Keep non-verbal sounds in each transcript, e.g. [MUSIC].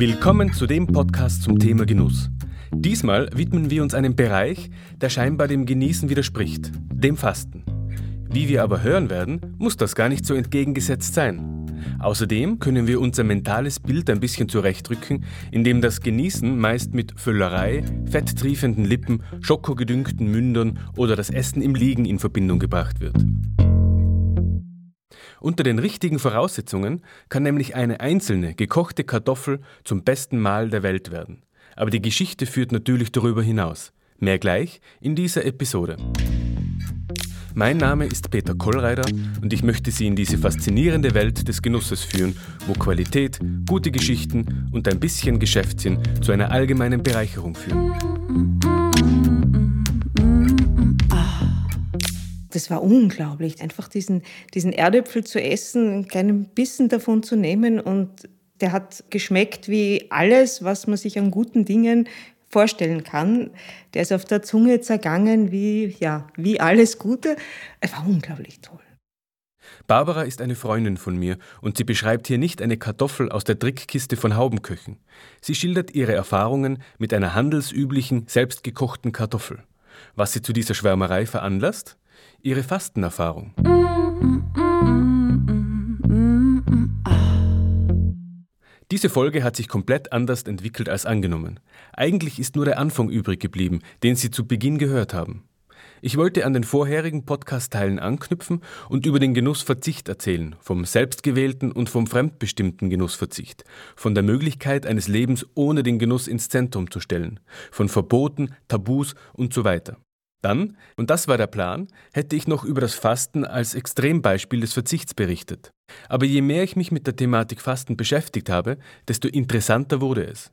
Willkommen zu dem Podcast zum Thema Genuss. Diesmal widmen wir uns einem Bereich, der scheinbar dem Genießen widerspricht, dem Fasten. Wie wir aber hören werden, muss das gar nicht so entgegengesetzt sein. Außerdem können wir unser mentales Bild ein bisschen zurechtrücken, indem das Genießen meist mit Völlerei, fetttriefenden Lippen, schokogedüngten Mündern oder das Essen im Liegen in Verbindung gebracht wird. Unter den richtigen Voraussetzungen kann nämlich eine einzelne gekochte Kartoffel zum besten Mahl der Welt werden. Aber die Geschichte führt natürlich darüber hinaus. Mehr gleich in dieser Episode. Mein Name ist Peter Kollreider und ich möchte Sie in diese faszinierende Welt des Genusses führen, wo Qualität, gute Geschichten und ein bisschen Geschäftssinn zu einer allgemeinen Bereicherung führen. Das war unglaublich, einfach diesen, diesen Erdäpfel zu essen, einen kleinen Bissen davon zu nehmen und der hat geschmeckt wie alles, was man sich an guten Dingen vorstellen kann. Der ist auf der Zunge zergangen wie, ja, wie alles Gute. Es war unglaublich toll. Barbara ist eine Freundin von mir und sie beschreibt hier nicht eine Kartoffel aus der Trickkiste von Haubenköchen. Sie schildert ihre Erfahrungen mit einer handelsüblichen, selbstgekochten Kartoffel. Was sie zu dieser Schwärmerei veranlasst? Ihre Fastenerfahrung. Diese Folge hat sich komplett anders entwickelt als angenommen. Eigentlich ist nur der Anfang übrig geblieben, den Sie zu Beginn gehört haben. Ich wollte an den vorherigen Podcast-Teilen anknüpfen und über den Genussverzicht erzählen, vom selbstgewählten und vom fremdbestimmten Genussverzicht, von der Möglichkeit eines Lebens ohne den Genuss ins Zentrum zu stellen, von Verboten, Tabus und so weiter. Dann, und das war der Plan, hätte ich noch über das Fasten als Extrembeispiel des Verzichts berichtet. Aber je mehr ich mich mit der Thematik Fasten beschäftigt habe, desto interessanter wurde es.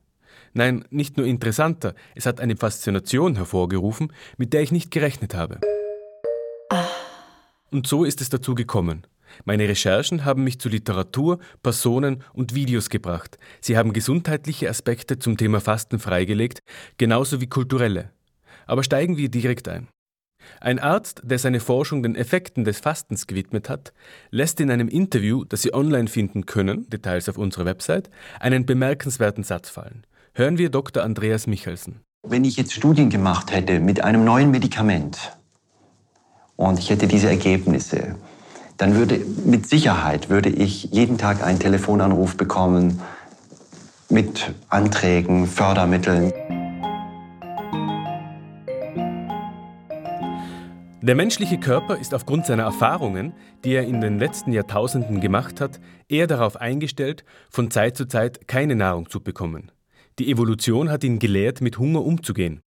Nein, nicht nur interessanter, es hat eine Faszination hervorgerufen, mit der ich nicht gerechnet habe. Und so ist es dazu gekommen. Meine Recherchen haben mich zu Literatur, Personen und Videos gebracht. Sie haben gesundheitliche Aspekte zum Thema Fasten freigelegt, genauso wie kulturelle. Aber steigen wir direkt ein. Ein Arzt, der seine Forschung den Effekten des Fastens gewidmet hat, lässt in einem Interview, das Sie online finden können, Details auf unserer Website, einen bemerkenswerten Satz fallen. Hören wir Dr. Andreas Michelsen. Wenn ich jetzt Studien gemacht hätte mit einem neuen Medikament und ich hätte diese Ergebnisse, dann würde mit Sicherheit würde ich jeden Tag einen Telefonanruf bekommen mit Anträgen, Fördermitteln. Der menschliche Körper ist aufgrund seiner Erfahrungen, die er in den letzten Jahrtausenden gemacht hat, eher darauf eingestellt, von Zeit zu Zeit keine Nahrung zu bekommen. Die Evolution hat ihn gelehrt, mit Hunger umzugehen.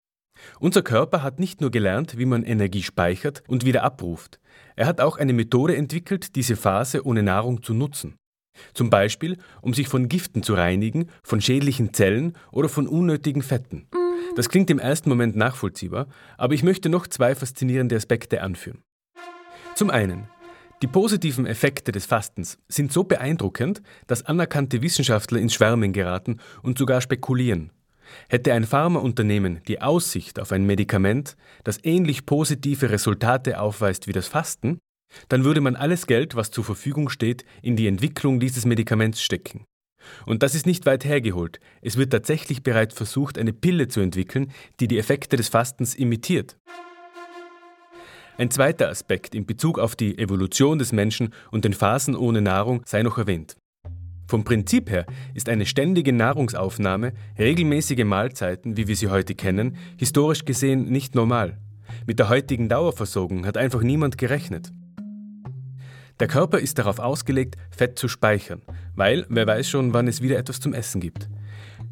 Unser Körper hat nicht nur gelernt, wie man Energie speichert und wieder abruft, er hat auch eine Methode entwickelt, diese Phase ohne Nahrung zu nutzen. Zum Beispiel, um sich von Giften zu reinigen, von schädlichen Zellen oder von unnötigen Fetten. Das klingt im ersten Moment nachvollziehbar, aber ich möchte noch zwei faszinierende Aspekte anführen. Zum einen, die positiven Effekte des Fastens sind so beeindruckend, dass anerkannte Wissenschaftler ins Schwärmen geraten und sogar spekulieren. Hätte ein Pharmaunternehmen die Aussicht auf ein Medikament, das ähnlich positive Resultate aufweist wie das Fasten, dann würde man alles Geld, was zur Verfügung steht, in die Entwicklung dieses Medikaments stecken. Und das ist nicht weit hergeholt. Es wird tatsächlich bereits versucht, eine Pille zu entwickeln, die die Effekte des Fastens imitiert. Ein zweiter Aspekt in Bezug auf die Evolution des Menschen und den Phasen ohne Nahrung sei noch erwähnt. Vom Prinzip her ist eine ständige Nahrungsaufnahme, regelmäßige Mahlzeiten, wie wir sie heute kennen, historisch gesehen nicht normal. Mit der heutigen Dauerversorgung hat einfach niemand gerechnet. Der Körper ist darauf ausgelegt, Fett zu speichern, weil wer weiß schon, wann es wieder etwas zum Essen gibt.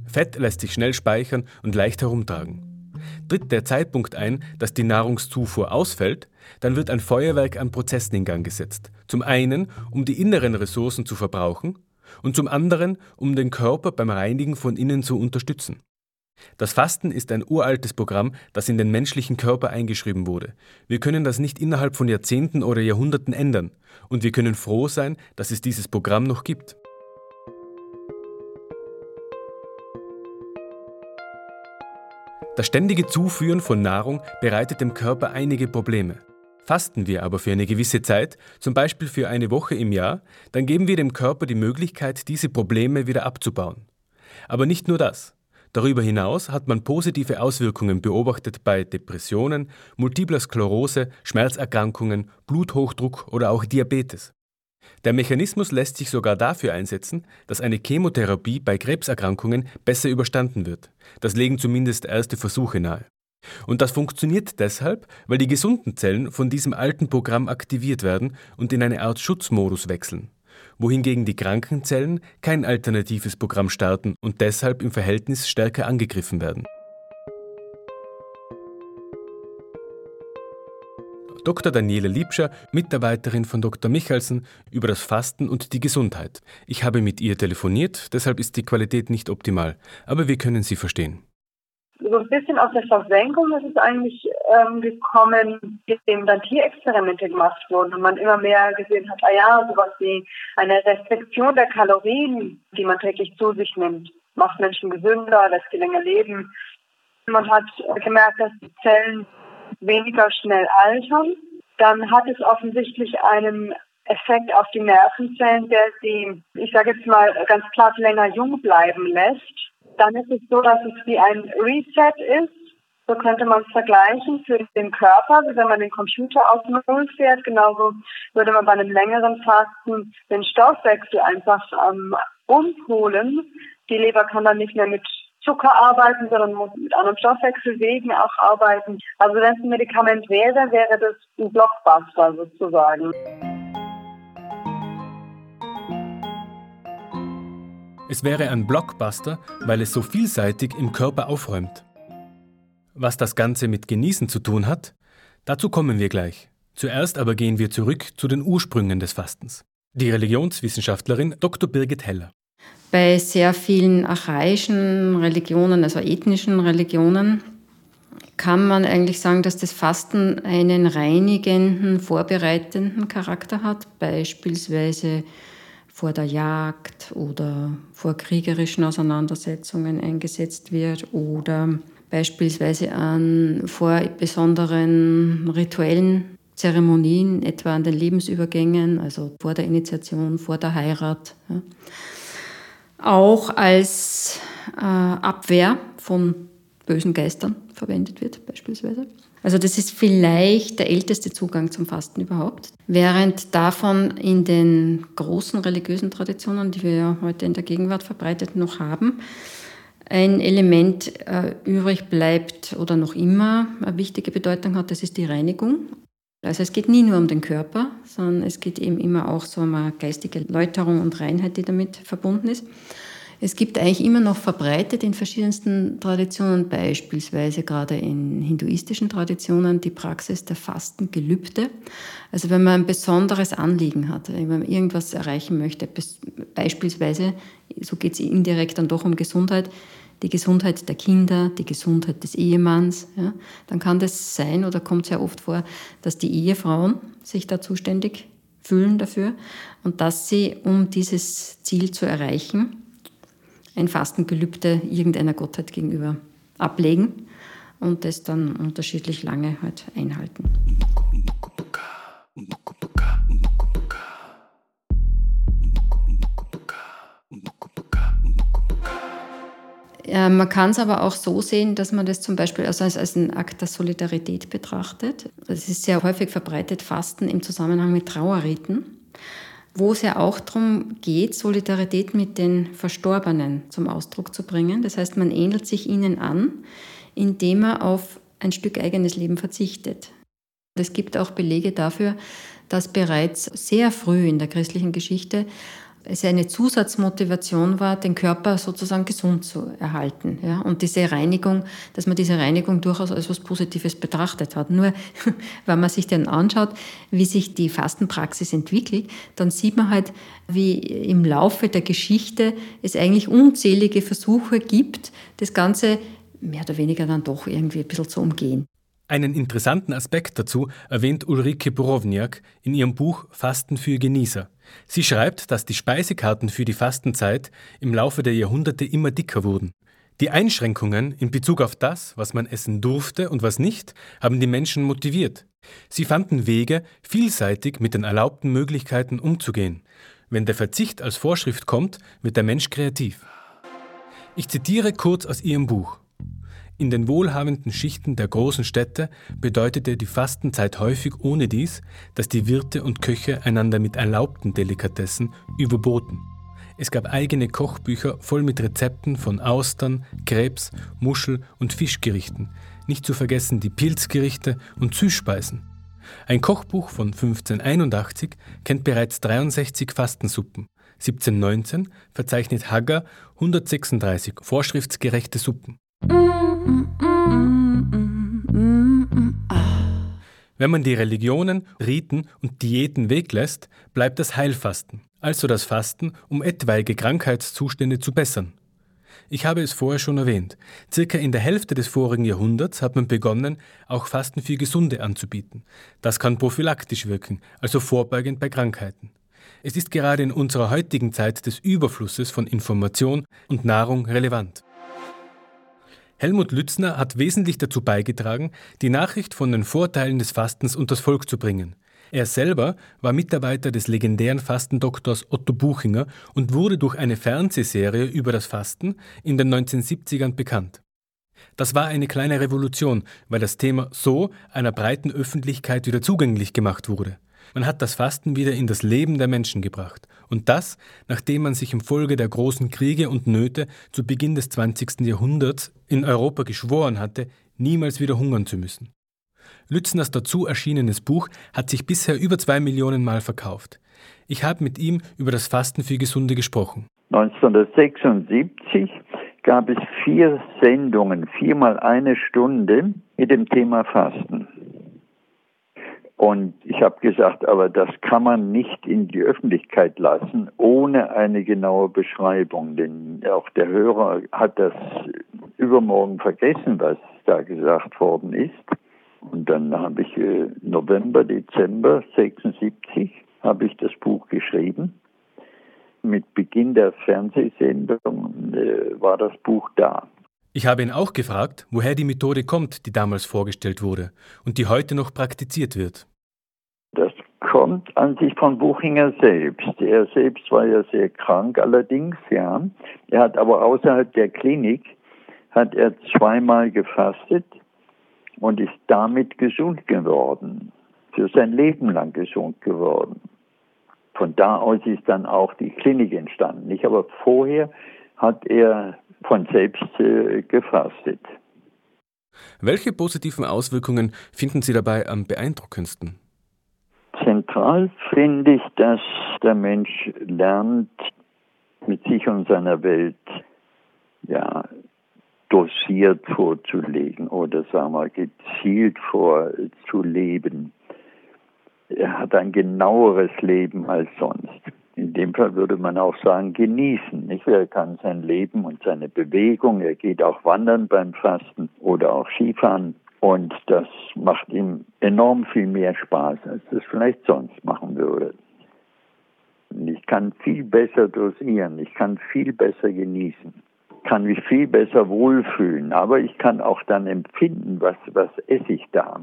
Fett lässt sich schnell speichern und leicht herumtragen. Tritt der Zeitpunkt ein, dass die Nahrungszufuhr ausfällt, dann wird ein Feuerwerk an Prozessen in Gang gesetzt. Zum einen, um die inneren Ressourcen zu verbrauchen und zum anderen, um den Körper beim Reinigen von innen zu unterstützen. Das Fasten ist ein uraltes Programm, das in den menschlichen Körper eingeschrieben wurde. Wir können das nicht innerhalb von Jahrzehnten oder Jahrhunderten ändern, und wir können froh sein, dass es dieses Programm noch gibt. Das ständige Zuführen von Nahrung bereitet dem Körper einige Probleme. Fasten wir aber für eine gewisse Zeit, zum Beispiel für eine Woche im Jahr, dann geben wir dem Körper die Möglichkeit, diese Probleme wieder abzubauen. Aber nicht nur das. Darüber hinaus hat man positive Auswirkungen beobachtet bei Depressionen, multipler Sklerose, Schmerzerkrankungen, Bluthochdruck oder auch Diabetes. Der Mechanismus lässt sich sogar dafür einsetzen, dass eine Chemotherapie bei Krebserkrankungen besser überstanden wird. Das legen zumindest erste Versuche nahe. Und das funktioniert deshalb, weil die gesunden Zellen von diesem alten Programm aktiviert werden und in eine Art Schutzmodus wechseln, wohingegen die kranken Zellen kein alternatives Programm starten und deshalb im Verhältnis stärker angegriffen werden. Dr. Daniele Liebscher, Mitarbeiterin von Dr. Michalsen, über das Fasten und die Gesundheit. Ich habe mit ihr telefoniert, deshalb ist die Qualität nicht optimal, aber wir können sie verstehen. So ein bisschen aus der Versenkung ist es eigentlich ähm, gekommen, indem dann Tierexperimente gemacht wurden und man immer mehr gesehen hat, ah ja, sowas wie eine Restriktion der Kalorien, die man täglich zu sich nimmt, macht Menschen gesünder, lässt sie länger leben. Man hat gemerkt, dass die Zellen weniger schnell altern, dann hat es offensichtlich einen Effekt auf die Nervenzellen, der sie, ich sage jetzt mal ganz platt, länger jung bleiben lässt. Dann ist es so, dass es wie ein Reset ist. So könnte man es vergleichen für den Körper, wie wenn man den Computer auf Null fährt. Genauso würde man bei einem längeren Fasten den Stoffwechsel einfach ähm, umholen. Die Leber kann dann nicht mehr mit Zucker arbeiten, sondern muss mit anderen Stoffwechselwegen auch arbeiten. Also wenn es ein Medikament wäre, wäre das ein Blockbuster sozusagen. Es wäre ein Blockbuster, weil es so vielseitig im Körper aufräumt. Was das Ganze mit Genießen zu tun hat, dazu kommen wir gleich. Zuerst aber gehen wir zurück zu den Ursprüngen des Fastens. Die Religionswissenschaftlerin Dr. Birgit Heller. Bei sehr vielen archaischen Religionen, also ethnischen Religionen, kann man eigentlich sagen, dass das Fasten einen reinigenden, vorbereitenden Charakter hat, beispielsweise vor der Jagd oder vor kriegerischen Auseinandersetzungen eingesetzt wird oder beispielsweise an vor besonderen rituellen Zeremonien, etwa an den Lebensübergängen, also vor der Initiation, vor der Heirat. Ja auch als äh, Abwehr von bösen Geistern verwendet wird, beispielsweise. Also das ist vielleicht der älteste Zugang zum Fasten überhaupt. Während davon in den großen religiösen Traditionen, die wir ja heute in der Gegenwart verbreitet noch haben, ein Element äh, übrig bleibt oder noch immer eine wichtige Bedeutung hat, das ist die Reinigung. Also es geht nie nur um den Körper, sondern es geht eben immer auch so um eine geistige Läuterung und Reinheit, die damit verbunden ist. Es gibt eigentlich immer noch verbreitet in verschiedensten Traditionen, beispielsweise gerade in hinduistischen Traditionen, die Praxis der Fastengelübde. Also wenn man ein besonderes Anliegen hat, wenn man irgendwas erreichen möchte, beispielsweise, so geht es indirekt dann doch um Gesundheit, die Gesundheit der Kinder, die Gesundheit des Ehemanns, ja, dann kann das sein oder kommt sehr oft vor, dass die Ehefrauen sich da zuständig fühlen dafür und dass sie, um dieses Ziel zu erreichen, ein Fastengelübde irgendeiner Gottheit gegenüber ablegen und das dann unterschiedlich lange halt einhalten. Man kann es aber auch so sehen, dass man das zum Beispiel also als, als einen Akt der Solidarität betrachtet. Es ist sehr häufig verbreitet, Fasten im Zusammenhang mit Trauerriten, wo es ja auch darum geht, Solidarität mit den Verstorbenen zum Ausdruck zu bringen. Das heißt, man ähnelt sich ihnen an, indem man auf ein Stück eigenes Leben verzichtet. Es gibt auch Belege dafür, dass bereits sehr früh in der christlichen Geschichte es eine Zusatzmotivation war, den Körper sozusagen gesund zu erhalten. Ja? Und diese Reinigung, dass man diese Reinigung durchaus als etwas Positives betrachtet hat. Nur, [LAUGHS] wenn man sich dann anschaut, wie sich die Fastenpraxis entwickelt, dann sieht man halt, wie im Laufe der Geschichte es eigentlich unzählige Versuche gibt, das Ganze mehr oder weniger dann doch irgendwie ein bisschen zu umgehen. Einen interessanten Aspekt dazu erwähnt Ulrike Borowniak in ihrem Buch Fasten für Genießer. Sie schreibt, dass die Speisekarten für die Fastenzeit im Laufe der Jahrhunderte immer dicker wurden. Die Einschränkungen in Bezug auf das, was man essen durfte und was nicht, haben die Menschen motiviert. Sie fanden Wege, vielseitig mit den erlaubten Möglichkeiten umzugehen. Wenn der Verzicht als Vorschrift kommt, wird der Mensch kreativ. Ich zitiere kurz aus ihrem Buch. In den wohlhabenden Schichten der großen Städte bedeutete die Fastenzeit häufig ohne dies, dass die Wirte und Köche einander mit erlaubten Delikatessen überboten. Es gab eigene Kochbücher voll mit Rezepten von Austern, Krebs, Muschel und Fischgerichten, nicht zu vergessen die Pilzgerichte und Süßspeisen. Ein Kochbuch von 1581 kennt bereits 63 Fastensuppen. 1719 verzeichnet Hagger 136 vorschriftsgerechte Suppen. Wenn man die Religionen, Riten und Diäten weglässt, bleibt das Heilfasten, also das Fasten, um etwaige Krankheitszustände zu bessern. Ich habe es vorher schon erwähnt. Circa in der Hälfte des vorigen Jahrhunderts hat man begonnen, auch Fasten für Gesunde anzubieten. Das kann prophylaktisch wirken, also vorbeugend bei Krankheiten. Es ist gerade in unserer heutigen Zeit des Überflusses von Information und Nahrung relevant. Helmut Lützner hat wesentlich dazu beigetragen, die Nachricht von den Vorteilen des Fastens unters Volk zu bringen. Er selber war Mitarbeiter des legendären Fastendoktors Otto Buchinger und wurde durch eine Fernsehserie über das Fasten in den 1970ern bekannt. Das war eine kleine Revolution, weil das Thema so einer breiten Öffentlichkeit wieder zugänglich gemacht wurde. Man hat das Fasten wieder in das Leben der Menschen gebracht. Und das, nachdem man sich im Folge der großen Kriege und Nöte zu Beginn des 20. Jahrhunderts in Europa geschworen hatte, niemals wieder hungern zu müssen. Lützners dazu erschienenes Buch hat sich bisher über zwei Millionen Mal verkauft. Ich habe mit ihm über das Fasten für Gesunde gesprochen. 1976 gab es vier Sendungen, viermal eine Stunde mit dem Thema Fasten. Und ich habe gesagt, aber das kann man nicht in die Öffentlichkeit lassen, ohne eine genaue Beschreibung. Denn auch der Hörer hat das übermorgen vergessen, was da gesagt worden ist. Und dann habe ich äh, November, Dezember 76 habe ich das Buch geschrieben. Mit Beginn der Fernsehsendung äh, war das Buch da. Ich habe ihn auch gefragt, woher die Methode kommt, die damals vorgestellt wurde und die heute noch praktiziert wird. Das kommt an sich von Buchinger selbst. Er selbst war ja sehr krank allerdings, ja. Er hat aber außerhalb der Klinik hat er zweimal gefastet und ist damit gesund geworden. Für sein Leben lang gesund geworden. Von da aus ist dann auch die Klinik entstanden. Nicht, aber vorher hat er von selbst äh, gefastet. Welche positiven Auswirkungen finden Sie dabei am beeindruckendsten? Zentral finde ich, dass der Mensch lernt, mit sich und seiner Welt ja, dosiert vorzulegen oder sagen wir gezielt vorzuleben. Er hat ein genaueres Leben als sonst. In dem Fall würde man auch sagen, genießen. Nicht? Er kann sein Leben und seine Bewegung, er geht auch wandern beim Fasten oder auch Skifahren. Und das macht ihm enorm viel mehr Spaß, als es vielleicht sonst machen würde. ich kann viel besser dosieren, ich kann viel besser genießen kann mich viel besser wohlfühlen, aber ich kann auch dann empfinden, was, was esse ich da.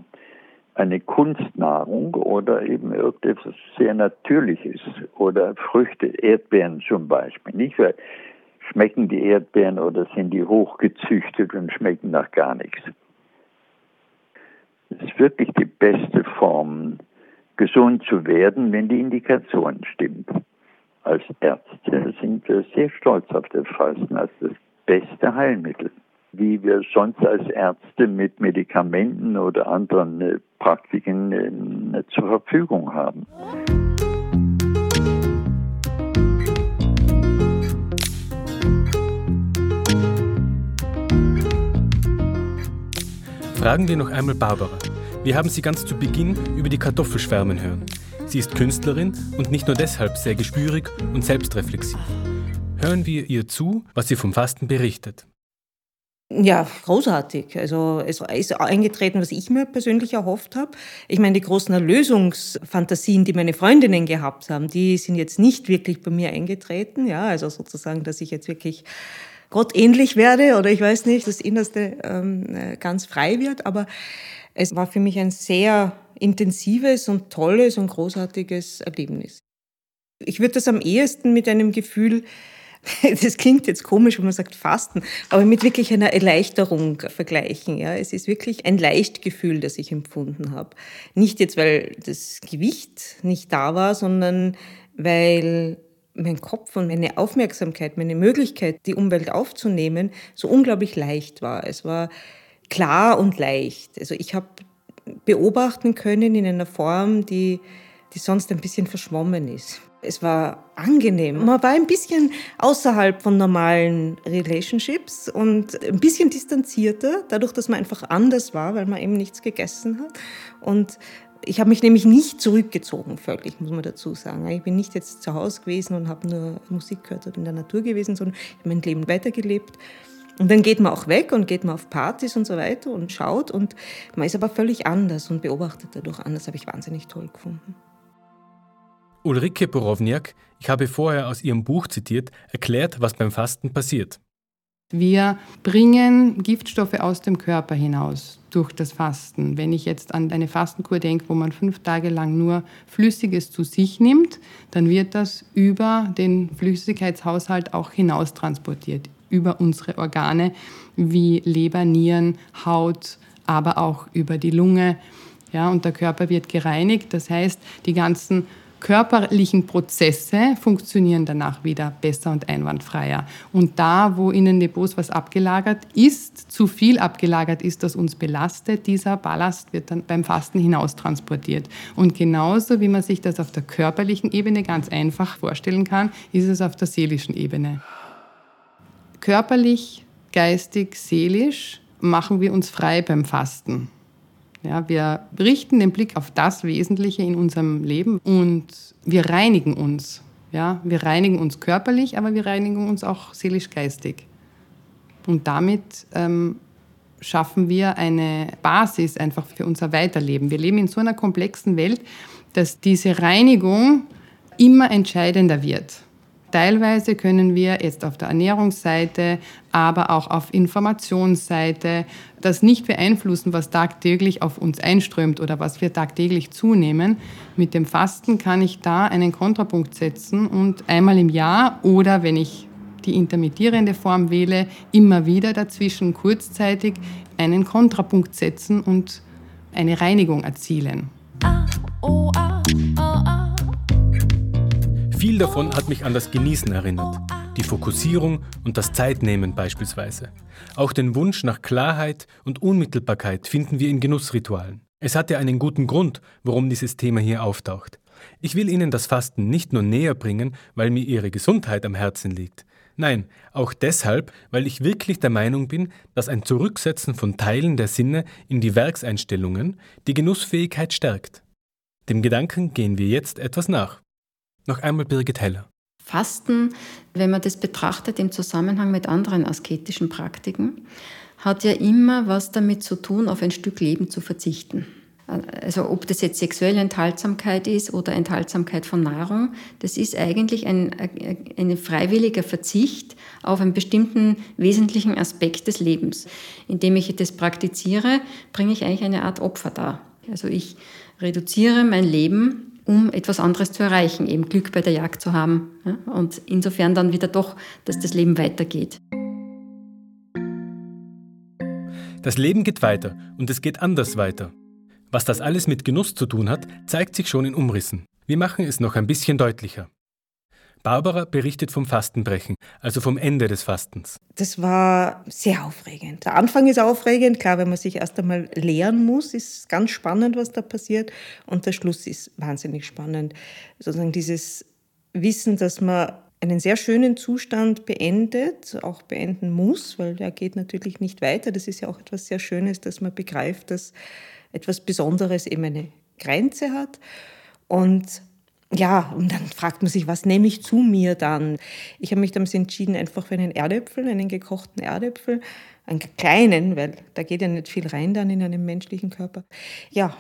Eine Kunstnahrung oder eben irgendetwas sehr Natürliches oder Früchte, Erdbeeren zum Beispiel. Nicht, weil schmecken die Erdbeeren oder sind die hochgezüchtet und schmecken nach gar nichts. Es ist wirklich die beste Form, gesund zu werden, wenn die Indikation stimmt. Als Ärzte sind wir sehr stolz auf das Fasten als das beste Heilmittel, wie wir sonst als Ärzte mit Medikamenten oder anderen äh, Praktiken äh, zur Verfügung haben. Fragen wir noch einmal Barbara. Wir haben sie ganz zu Beginn über die Kartoffel schwärmen hören. Sie ist Künstlerin und nicht nur deshalb sehr gespürig und selbstreflexiv hören wir ihr zu, was sie vom Fasten berichtet. Ja, großartig. Also es ist eingetreten, was ich mir persönlich erhofft habe. Ich meine, die großen Erlösungsfantasien, die meine Freundinnen gehabt haben, die sind jetzt nicht wirklich bei mir eingetreten. Ja, also sozusagen, dass ich jetzt wirklich Gott ähnlich werde oder ich weiß nicht, das Innerste ähm, ganz frei wird. Aber es war für mich ein sehr intensives und tolles und großartiges Erlebnis. Ich würde das am ehesten mit einem Gefühl [LAUGHS] das klingt jetzt komisch, wenn man sagt Fasten, aber mit wirklich einer Erleichterung vergleichen. Ja, es ist wirklich ein Leichtgefühl, das ich empfunden habe. Nicht jetzt, weil das Gewicht nicht da war, sondern weil mein Kopf und meine Aufmerksamkeit, meine Möglichkeit, die Umwelt aufzunehmen, so unglaublich leicht war. Es war klar und leicht. Also ich habe beobachten können in einer Form, die, die sonst ein bisschen verschwommen ist. Es war angenehm. Man war ein bisschen außerhalb von normalen Relationships und ein bisschen distanzierter, dadurch, dass man einfach anders war, weil man eben nichts gegessen hat. Und ich habe mich nämlich nicht zurückgezogen, völlig, muss man dazu sagen. Ich bin nicht jetzt zu Hause gewesen und habe nur Musik gehört oder in der Natur gewesen, sondern ich habe mein Leben weitergelebt. Und dann geht man auch weg und geht man auf Partys und so weiter und schaut und man ist aber völlig anders und beobachtet dadurch anders. Habe ich wahnsinnig toll gefunden. Ulrike Borowniak, ich habe vorher aus ihrem Buch zitiert, erklärt, was beim Fasten passiert. Wir bringen Giftstoffe aus dem Körper hinaus durch das Fasten. Wenn ich jetzt an eine Fastenkur denke, wo man fünf Tage lang nur Flüssiges zu sich nimmt, dann wird das über den Flüssigkeitshaushalt auch hinaus transportiert, über unsere Organe wie Leber, Nieren, Haut, aber auch über die Lunge. Ja, und der Körper wird gereinigt. Das heißt, die ganzen körperlichen Prozesse funktionieren danach wieder besser und einwandfreier. Und da, wo in den Depots was abgelagert ist, zu viel abgelagert ist, das uns belastet, dieser Ballast wird dann beim Fasten hinaus transportiert. Und genauso wie man sich das auf der körperlichen Ebene ganz einfach vorstellen kann, ist es auf der seelischen Ebene. Körperlich, geistig, seelisch machen wir uns frei beim Fasten. Ja, wir richten den Blick auf das Wesentliche in unserem Leben und wir reinigen uns. Ja, wir reinigen uns körperlich, aber wir reinigen uns auch seelisch-geistig. Und damit ähm, schaffen wir eine Basis einfach für unser Weiterleben. Wir leben in so einer komplexen Welt, dass diese Reinigung immer entscheidender wird. Teilweise können wir jetzt auf der Ernährungsseite, aber auch auf Informationsseite das nicht beeinflussen, was tagtäglich auf uns einströmt oder was wir tagtäglich zunehmen. Mit dem Fasten kann ich da einen Kontrapunkt setzen und einmal im Jahr oder wenn ich die intermittierende Form wähle, immer wieder dazwischen kurzzeitig einen Kontrapunkt setzen und eine Reinigung erzielen. Ah, Viel davon hat mich an das Genießen erinnert, die Fokussierung und das Zeitnehmen beispielsweise. Auch den Wunsch nach Klarheit und Unmittelbarkeit finden wir in Genussritualen. Es hat ja einen guten Grund, warum dieses Thema hier auftaucht. Ich will Ihnen das Fasten nicht nur näher bringen, weil mir Ihre Gesundheit am Herzen liegt. Nein, auch deshalb, weil ich wirklich der Meinung bin, dass ein Zurücksetzen von Teilen der Sinne in die Werkseinstellungen die Genussfähigkeit stärkt. Dem Gedanken gehen wir jetzt etwas nach. Noch einmal Birgit Heller. Fasten, wenn man das betrachtet im Zusammenhang mit anderen asketischen Praktiken, hat ja immer was damit zu tun, auf ein Stück Leben zu verzichten. Also ob das jetzt sexuelle Enthaltsamkeit ist oder Enthaltsamkeit von Nahrung, das ist eigentlich ein, ein freiwilliger Verzicht auf einen bestimmten wesentlichen Aspekt des Lebens. Indem ich das praktiziere, bringe ich eigentlich eine Art Opfer dar. Also ich reduziere mein Leben um etwas anderes zu erreichen, eben Glück bei der Jagd zu haben. Ja? Und insofern dann wieder doch, dass das Leben weitergeht. Das Leben geht weiter und es geht anders weiter. Was das alles mit Genuss zu tun hat, zeigt sich schon in Umrissen. Wir machen es noch ein bisschen deutlicher. Barbara berichtet vom Fastenbrechen, also vom Ende des Fastens. Das war sehr aufregend. Der Anfang ist aufregend, klar, wenn man sich erst einmal lehren muss, ist ganz spannend, was da passiert. Und der Schluss ist wahnsinnig spannend. Sozusagen dieses Wissen, dass man einen sehr schönen Zustand beendet, auch beenden muss, weil der geht natürlich nicht weiter. Das ist ja auch etwas sehr Schönes, dass man begreift, dass etwas Besonderes eben eine Grenze hat. Und ja, und dann fragt man sich, was nehme ich zu mir dann? Ich habe mich damals entschieden, einfach für einen Erdäpfel, einen gekochten Erdäpfel, einen kleinen, weil da geht ja nicht viel rein dann in einem menschlichen Körper. Ja,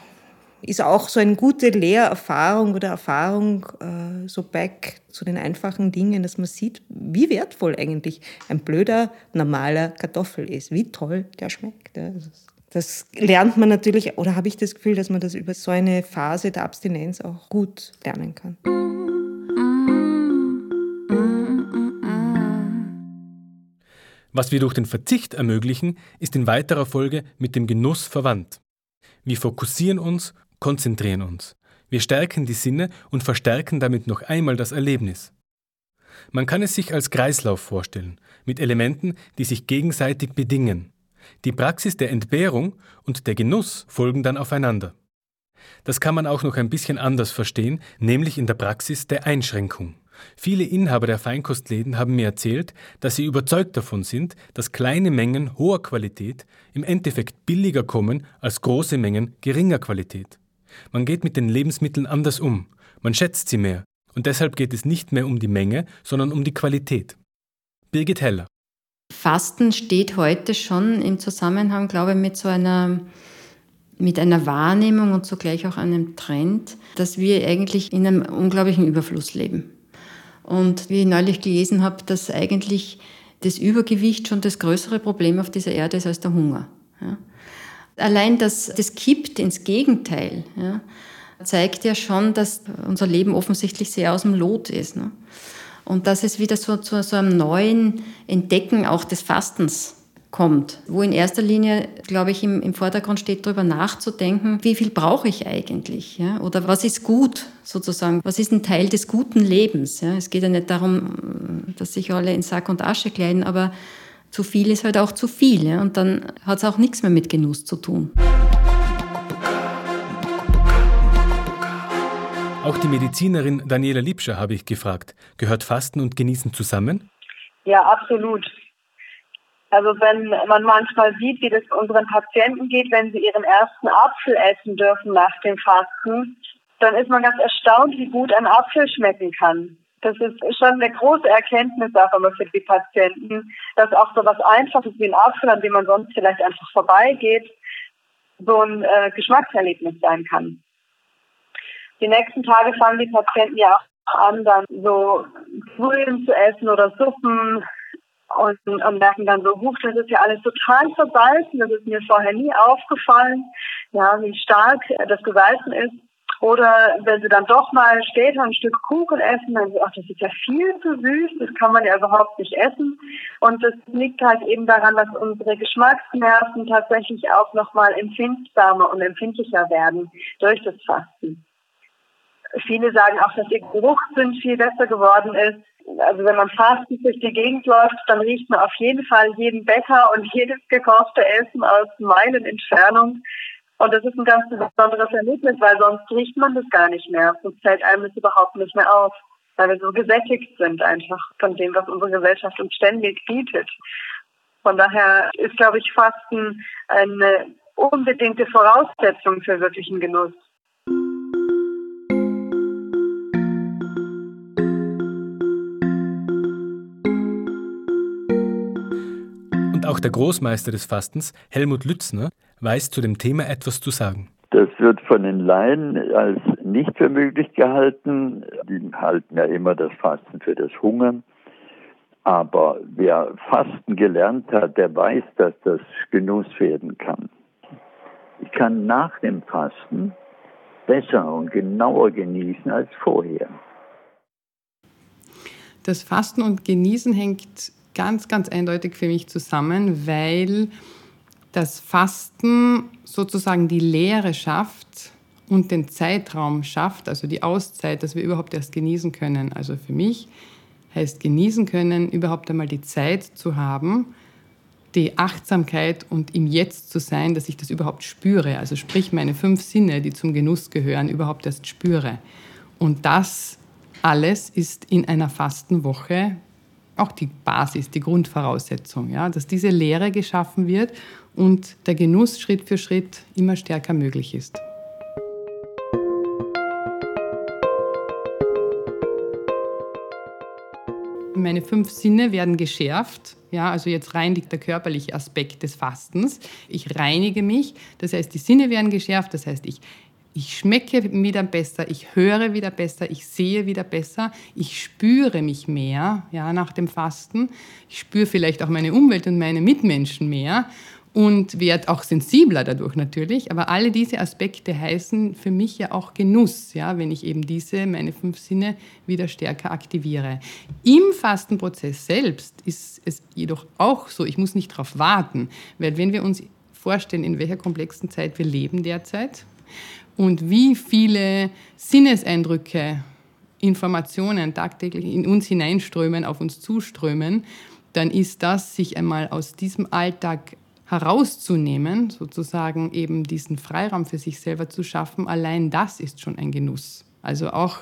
ist auch so eine gute Lehrerfahrung oder Erfahrung äh, so back zu den einfachen Dingen, dass man sieht, wie wertvoll eigentlich ein blöder, normaler Kartoffel ist, wie toll der schmeckt. Ja. Das lernt man natürlich, oder habe ich das Gefühl, dass man das über so eine Phase der Abstinenz auch gut lernen kann. Was wir durch den Verzicht ermöglichen, ist in weiterer Folge mit dem Genuss verwandt. Wir fokussieren uns, konzentrieren uns. Wir stärken die Sinne und verstärken damit noch einmal das Erlebnis. Man kann es sich als Kreislauf vorstellen, mit Elementen, die sich gegenseitig bedingen. Die Praxis der Entbehrung und der Genuss folgen dann aufeinander. Das kann man auch noch ein bisschen anders verstehen, nämlich in der Praxis der Einschränkung. Viele Inhaber der Feinkostläden haben mir erzählt, dass sie überzeugt davon sind, dass kleine Mengen hoher Qualität im Endeffekt billiger kommen als große Mengen geringer Qualität. Man geht mit den Lebensmitteln anders um, man schätzt sie mehr, und deshalb geht es nicht mehr um die Menge, sondern um die Qualität. Birgit Heller. Fasten steht heute schon im Zusammenhang, glaube ich, mit so einer mit einer Wahrnehmung und zugleich auch einem Trend, dass wir eigentlich in einem unglaublichen Überfluss leben. Und wie ich neulich gelesen habe, dass eigentlich das Übergewicht schon das größere Problem auf dieser Erde ist als der Hunger. Ja. Allein das, das kippt ins Gegenteil, ja, zeigt ja schon, dass unser Leben offensichtlich sehr aus dem Lot ist. Ne? Und dass es wieder so zu so einem neuen Entdecken auch des Fastens kommt, wo in erster Linie, glaube ich, im, im Vordergrund steht, darüber nachzudenken, wie viel brauche ich eigentlich? Ja? Oder was ist gut sozusagen? Was ist ein Teil des guten Lebens? Ja? Es geht ja nicht darum, dass sich alle in Sack und Asche kleiden, aber zu viel ist halt auch zu viel. Ja? Und dann hat es auch nichts mehr mit Genuss zu tun. Auch die Medizinerin Daniela Liebscher habe ich gefragt. Gehört Fasten und Genießen zusammen? Ja, absolut. Also wenn man manchmal sieht, wie das unseren Patienten geht, wenn sie ihren ersten Apfel essen dürfen nach dem Fasten, dann ist man ganz erstaunt, wie gut ein Apfel schmecken kann. Das ist schon eine große Erkenntnis auch immer für die Patienten, dass auch so was Einfaches wie ein Apfel, an dem man sonst vielleicht einfach vorbeigeht, so ein äh, Geschmackserlebnis sein kann. Die nächsten Tage fangen die Patienten ja auch an, dann so Brühen zu essen oder Suppen, und, und merken dann so, huch, das ist ja alles total versalzen, das ist mir vorher nie aufgefallen, ja, wie stark das gesalzen ist. Oder wenn sie dann doch mal später ein Stück Kuchen essen, dann sie, ach, das ist ja viel zu süß, das kann man ja überhaupt nicht essen. Und das liegt halt eben daran, dass unsere Geschmacksnerven tatsächlich auch nochmal empfindsamer und empfindlicher werden durch das Fasten. Viele sagen auch, dass ihr Geruchssinn viel besser geworden ist also wenn man fastend durch die Gegend läuft, dann riecht man auf jeden Fall jeden Bäcker und jedes gekochte Essen aus Meilen Entfernung. Und das ist ein ganz besonderes Erlebnis, weil sonst riecht man das gar nicht mehr. Sonst fällt einem das überhaupt nicht mehr auf, weil wir so gesättigt sind einfach von dem, was unsere Gesellschaft uns ständig bietet. Von daher ist, glaube ich, Fasten eine unbedingte Voraussetzung für wirklichen Genuss. Auch der Großmeister des Fastens, Helmut Lützner, weiß zu dem Thema etwas zu sagen. Das wird von den Laien als nicht für möglich gehalten. Die halten ja immer das Fasten für das Hungern. Aber wer Fasten gelernt hat, der weiß, dass das Genuss werden kann. Ich kann nach dem Fasten besser und genauer genießen als vorher. Das Fasten und Genießen hängt ganz, ganz eindeutig für mich zusammen, weil das Fasten sozusagen die Lehre schafft und den Zeitraum schafft, also die Auszeit, dass wir überhaupt erst genießen können. Also für mich heißt genießen können, überhaupt einmal die Zeit zu haben, die Achtsamkeit und im Jetzt zu sein, dass ich das überhaupt spüre. Also sprich meine fünf Sinne, die zum Genuss gehören, überhaupt erst spüre. Und das alles ist in einer Fastenwoche auch die Basis, die Grundvoraussetzung, ja, dass diese Lehre geschaffen wird und der Genuss Schritt für Schritt immer stärker möglich ist. Meine fünf Sinne werden geschärft. Ja, also jetzt rein liegt der körperliche Aspekt des Fastens. Ich reinige mich, das heißt, die Sinne werden geschärft, das heißt, ich ich schmecke wieder besser, ich höre wieder besser, ich sehe wieder besser, ich spüre mich mehr ja, nach dem Fasten. Ich spüre vielleicht auch meine Umwelt und meine Mitmenschen mehr. und werde auch sensibler dadurch natürlich. Aber alle diese Aspekte heißen für mich ja auch Genuss, ja, wenn ich eben diese, meine fünf Sinne wieder stärker aktiviere. Im Fastenprozess selbst ist es jedoch auch so, ich muss nicht darauf warten, weil wenn wir uns vorstellen, in welcher komplexen Zeit wir leben derzeit und wie viele Sinneseindrücke, Informationen tagtäglich in uns hineinströmen, auf uns zuströmen, dann ist das, sich einmal aus diesem Alltag herauszunehmen, sozusagen eben diesen Freiraum für sich selber zu schaffen, allein das ist schon ein Genuss. Also auch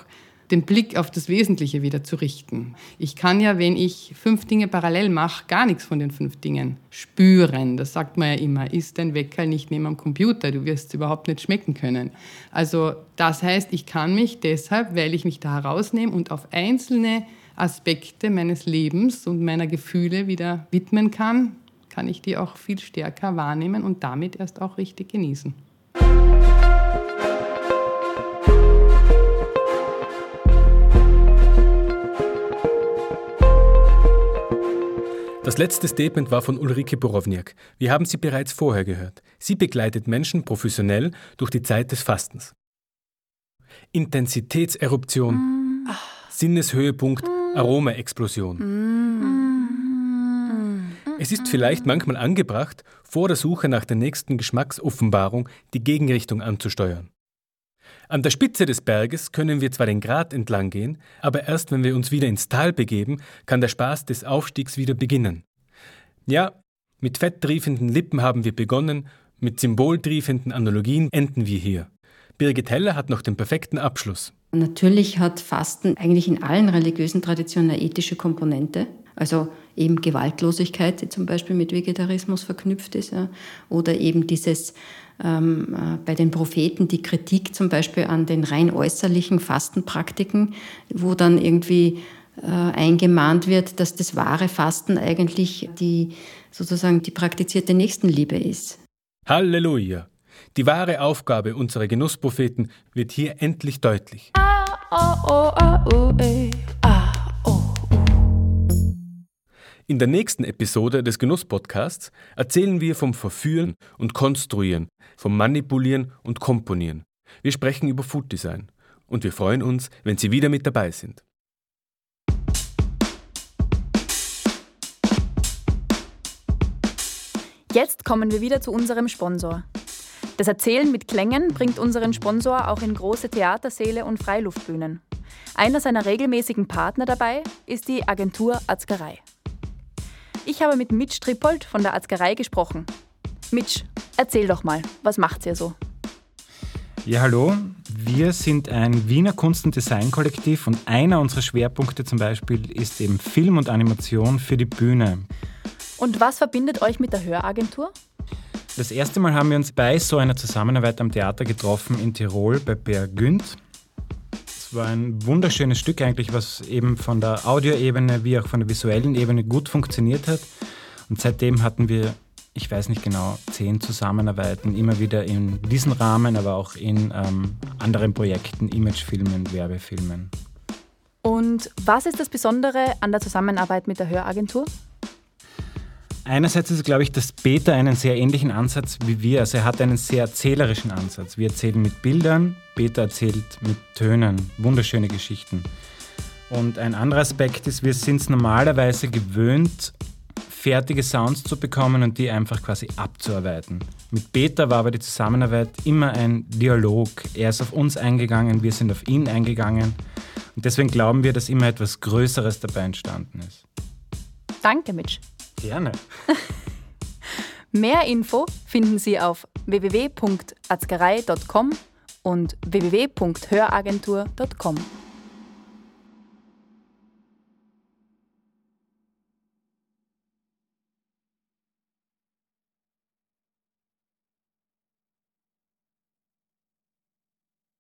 den Blick auf das Wesentliche wieder zu richten. Ich kann ja, wenn ich fünf Dinge parallel mache, gar nichts von den fünf Dingen spüren. Das sagt man ja immer, ist dein Wecker nicht neben dem Computer, du wirst es überhaupt nicht schmecken können. Also das heißt, ich kann mich deshalb, weil ich mich da herausnehme und auf einzelne Aspekte meines Lebens und meiner Gefühle wieder widmen kann, kann ich die auch viel stärker wahrnehmen und damit erst auch richtig genießen. Das letzte Statement war von Ulrike Borowniak. Wir haben sie bereits vorher gehört. Sie begleitet Menschen professionell durch die Zeit des Fastens. Intensitätseruption, mm. Sinneshöhepunkt, mm. Aromaexplosion. Mm. Es ist vielleicht manchmal angebracht, vor der Suche nach der nächsten Geschmacksoffenbarung die Gegenrichtung anzusteuern. An der Spitze des Berges können wir zwar den Grat entlang gehen, aber erst wenn wir uns wieder ins Tal begeben, kann der Spaß des Aufstiegs wieder beginnen. Ja, mit fetttriefenden Lippen haben wir begonnen, mit symboltriefenden Analogien enden wir hier. Birgit Heller hat noch den perfekten Abschluss. Natürlich hat Fasten eigentlich in allen religiösen Traditionen eine ethische Komponente. Also eben Gewaltlosigkeit, die zum Beispiel mit Vegetarismus verknüpft ist, ja. oder eben dieses bei den Propheten die Kritik zum Beispiel an den rein äußerlichen Fastenpraktiken, wo dann irgendwie äh, eingemahnt wird, dass das wahre Fasten eigentlich die sozusagen die praktizierte Nächstenliebe ist. Halleluja! Die wahre Aufgabe unserer Genusspropheten wird hier endlich deutlich. Ah, oh, oh, ah, oh, eh. In der nächsten Episode des Genuss-Podcasts erzählen wir vom Verführen und Konstruieren, vom Manipulieren und Komponieren. Wir sprechen über Food Design und wir freuen uns, wenn Sie wieder mit dabei sind. Jetzt kommen wir wieder zu unserem Sponsor. Das Erzählen mit Klängen bringt unseren Sponsor auch in große Theatersäle und Freiluftbühnen. Einer seiner regelmäßigen Partner dabei ist die Agentur Arzgerei. Ich habe mit Mitch Trippold von der Arzgerei gesprochen. Mitch, erzähl doch mal, was macht ihr so? Ja, hallo. Wir sind ein Wiener Kunst- und Design-Kollektiv und einer unserer Schwerpunkte zum Beispiel ist eben Film und Animation für die Bühne. Und was verbindet euch mit der Höragentur? Das erste Mal haben wir uns bei so einer Zusammenarbeit am Theater getroffen in Tirol bei Per Günd war ein wunderschönes Stück eigentlich, was eben von der Audioebene wie auch von der visuellen Ebene gut funktioniert hat. Und seitdem hatten wir, ich weiß nicht genau, zehn Zusammenarbeiten, immer wieder in diesem Rahmen, aber auch in ähm, anderen Projekten, Imagefilmen, Werbefilmen. Und was ist das Besondere an der Zusammenarbeit mit der Höragentur? Einerseits ist, glaube ich, dass Peter einen sehr ähnlichen Ansatz wie wir. Also er hat einen sehr erzählerischen Ansatz. Wir erzählen mit Bildern, Peter erzählt mit Tönen. Wunderschöne Geschichten. Und ein anderer Aspekt ist, wir sind es normalerweise gewöhnt, fertige Sounds zu bekommen und die einfach quasi abzuarbeiten. Mit Peter war aber die Zusammenarbeit immer ein Dialog. Er ist auf uns eingegangen, wir sind auf ihn eingegangen. Und deswegen glauben wir, dass immer etwas Größeres dabei entstanden ist. Danke, Mitch. Gerne. [LAUGHS] Mehr Info finden Sie auf www.arzgerei.com und www.höragentur.com.